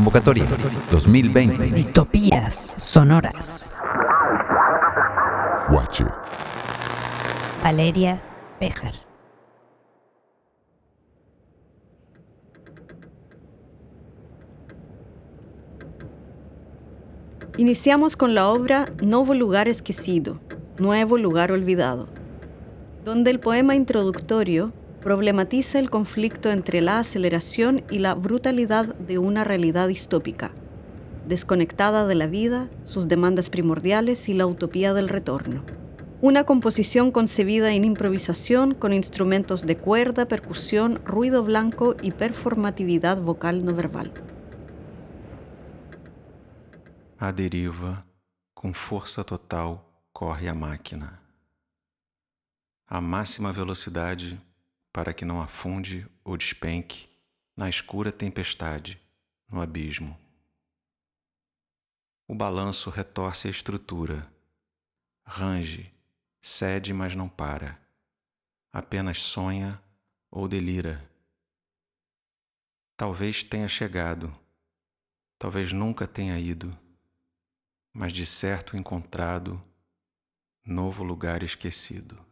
Convocatoria 2020. Distopías sonoras. Guache. Valeria Bejar. Iniciamos con la obra Nuevo lugar esquecido, Nuevo lugar olvidado, donde el poema introductorio problematiza el conflicto entre la aceleración y la brutalidad de una realidad distópica, desconectada de la vida, sus demandas primordiales y la utopía del retorno. Una composición concebida en improvisación con instrumentos de cuerda, percusión, ruido blanco y performatividad vocal no verbal. A deriva, com força total, corre a máquina. A máxima velocidade para que não afunde ou despenque na escura tempestade, no abismo. O balanço retorce a estrutura, range, cede, mas não para, apenas sonha ou delira. Talvez tenha chegado, talvez nunca tenha ido, mas de certo encontrado novo lugar esquecido.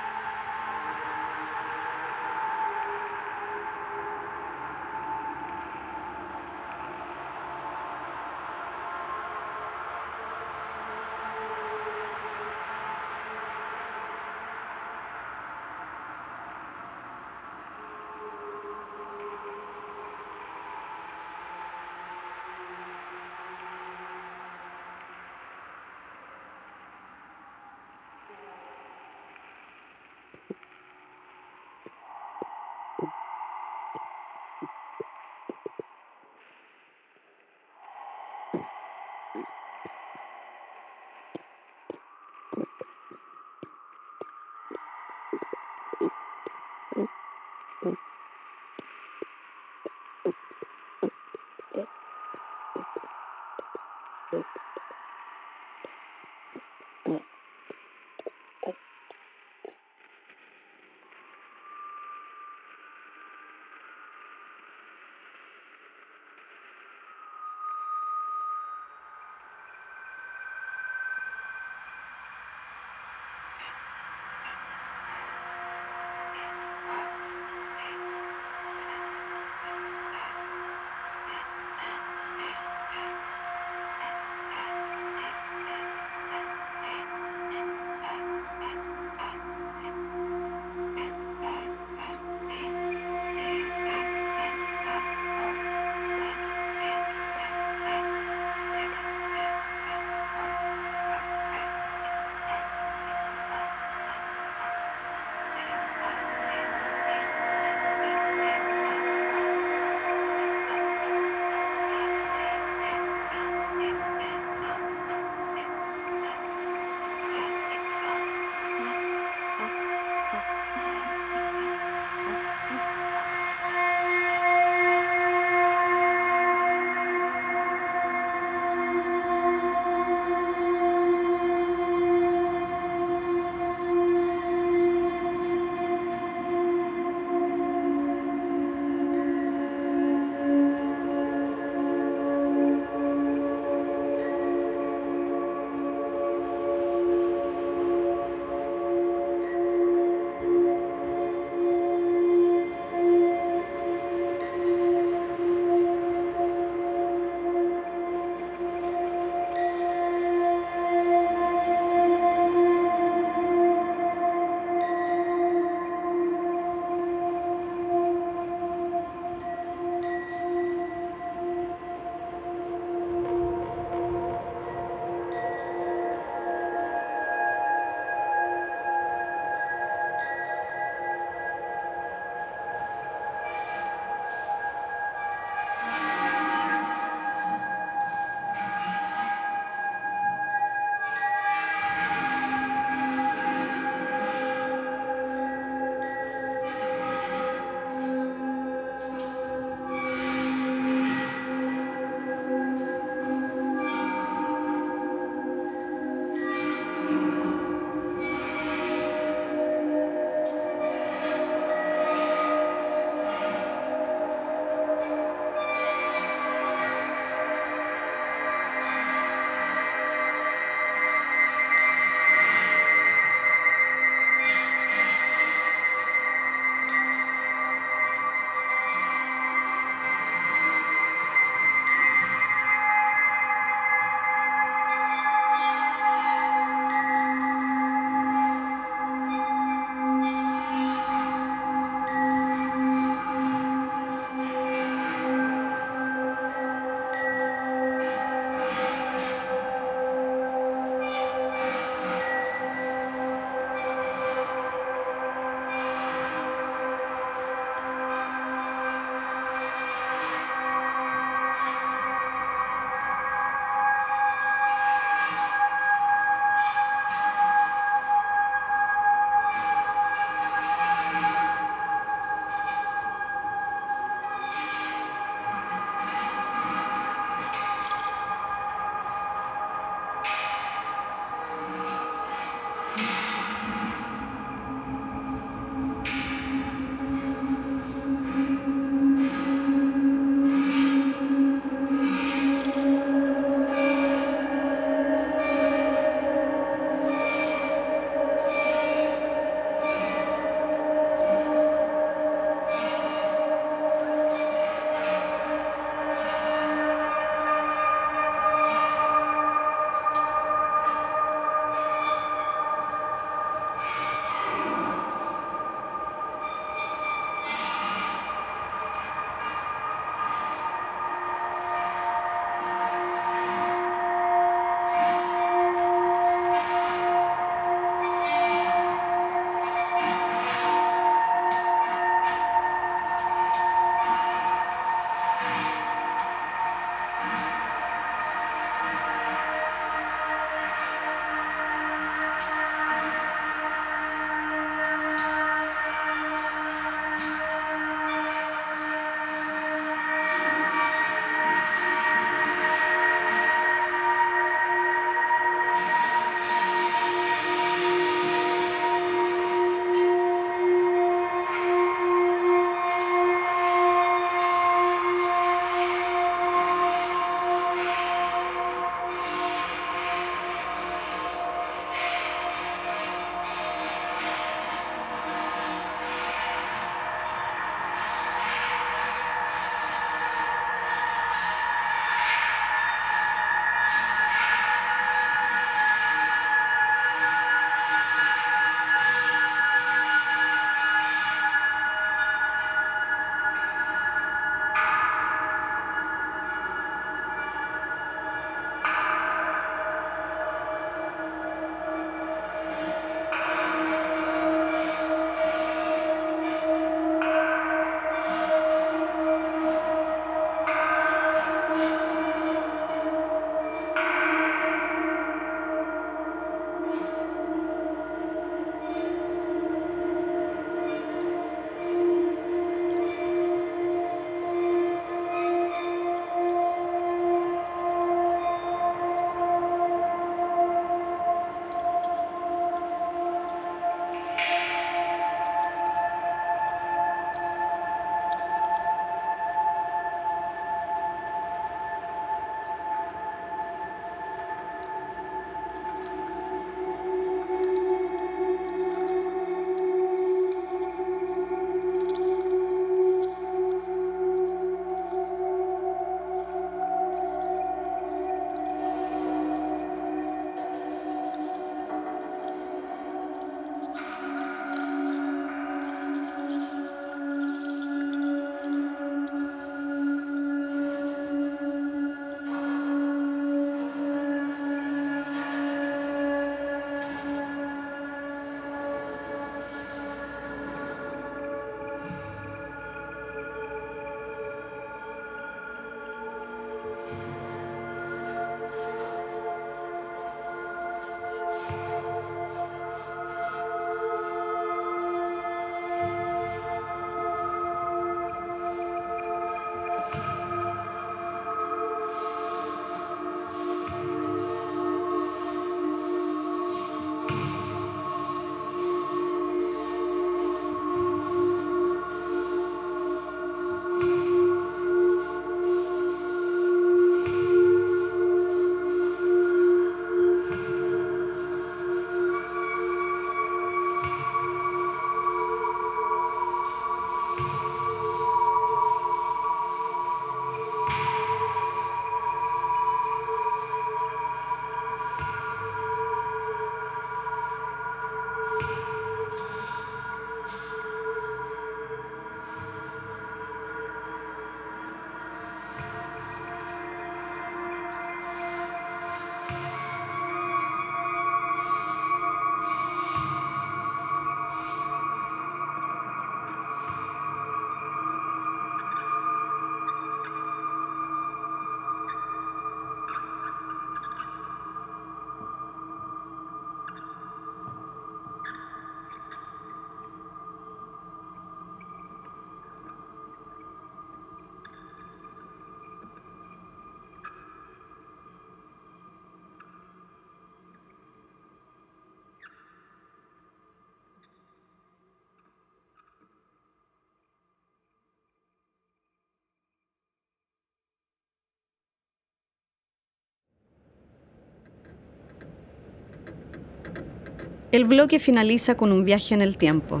El bloque finaliza con un viaje en el tiempo.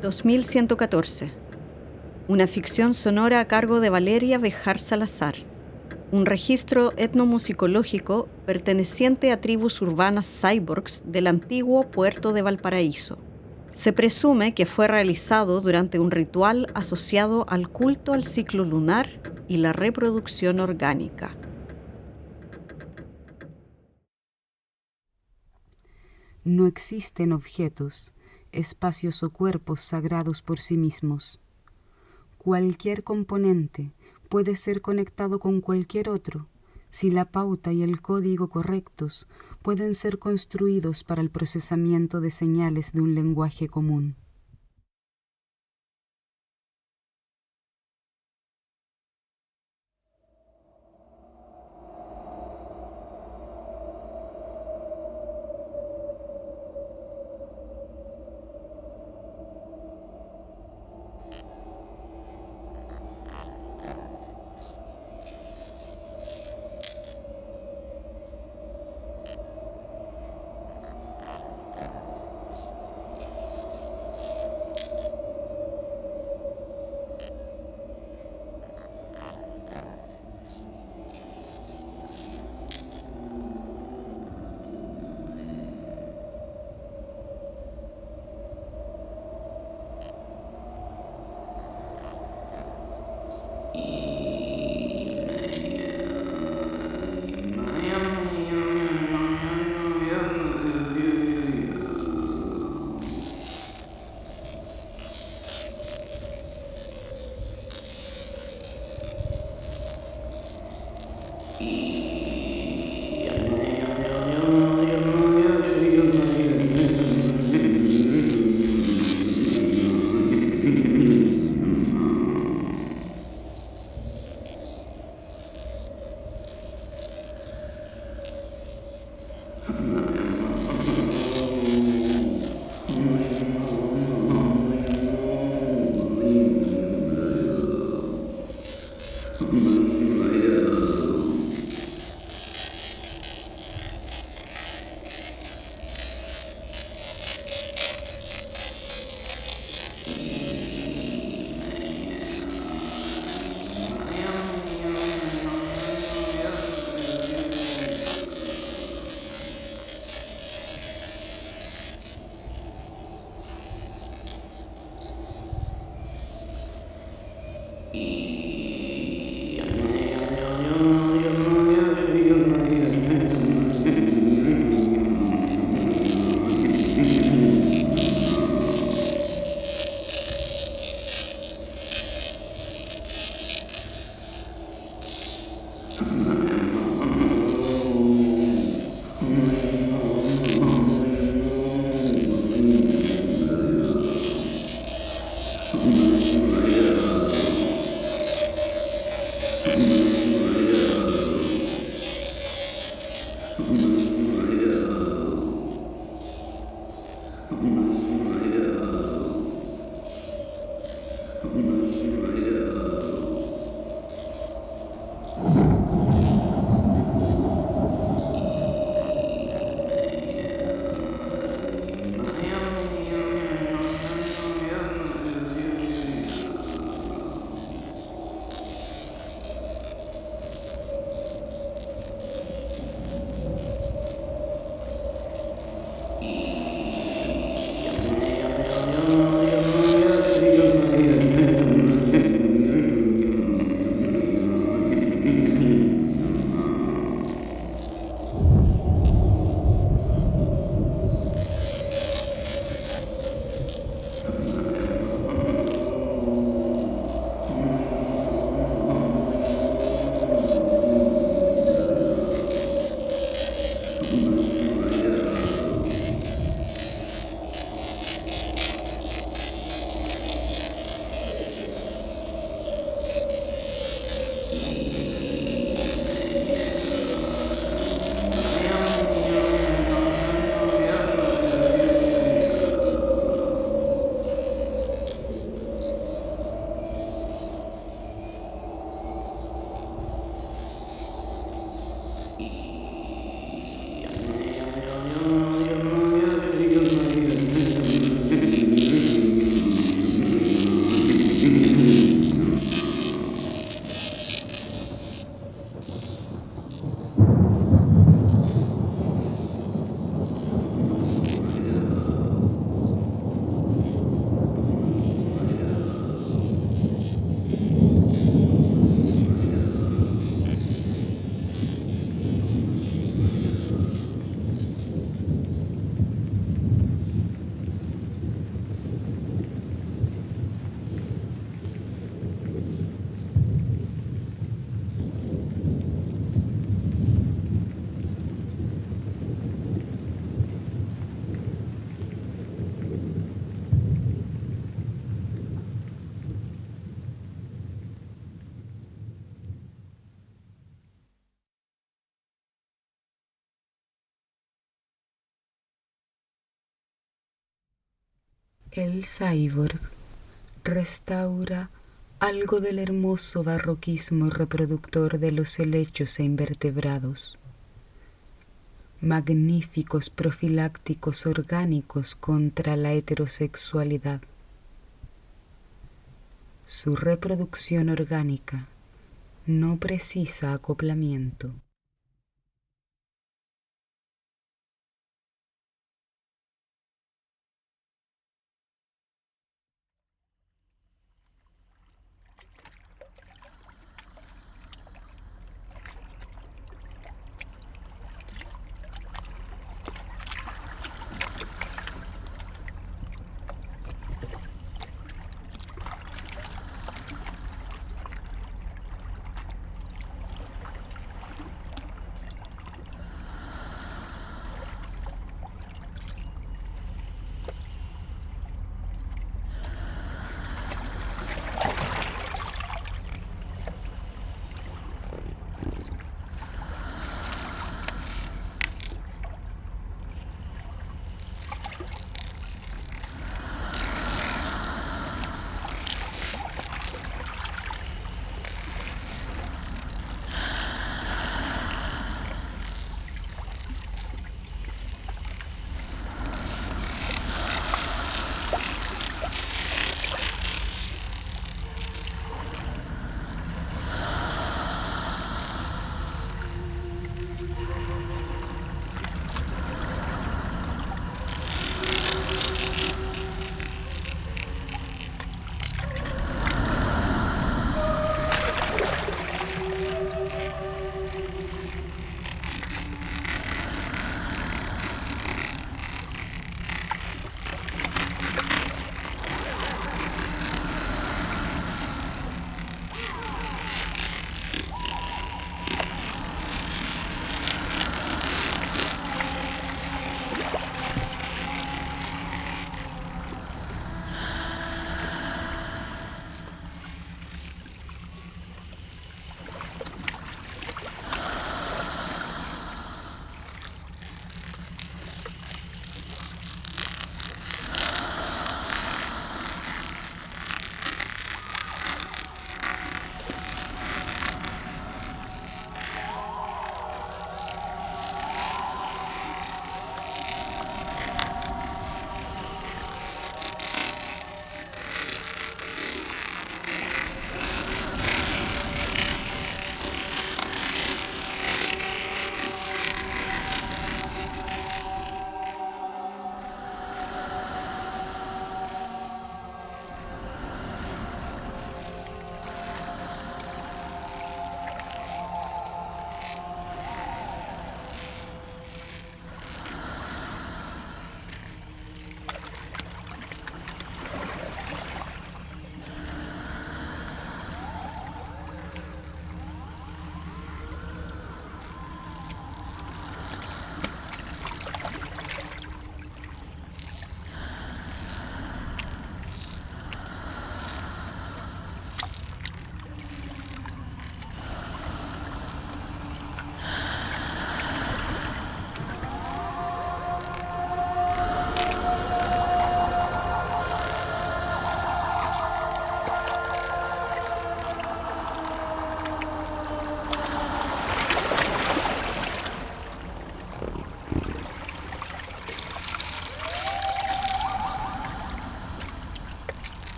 2114. Una ficción sonora a cargo de Valeria Bejar Salazar. Un registro etnomusicológico perteneciente a tribus urbanas cyborgs del antiguo puerto de Valparaíso. Se presume que fue realizado durante un ritual asociado al culto al ciclo lunar y la reproducción orgánica. No existen objetos, espacios o cuerpos sagrados por sí mismos. Cualquier componente puede ser conectado con cualquier otro si la pauta y el código correctos pueden ser construidos para el procesamiento de señales de un lenguaje común. El cyborg restaura algo del hermoso barroquismo reproductor de los helechos e invertebrados, magníficos profilácticos orgánicos contra la heterosexualidad. Su reproducción orgánica no precisa acoplamiento.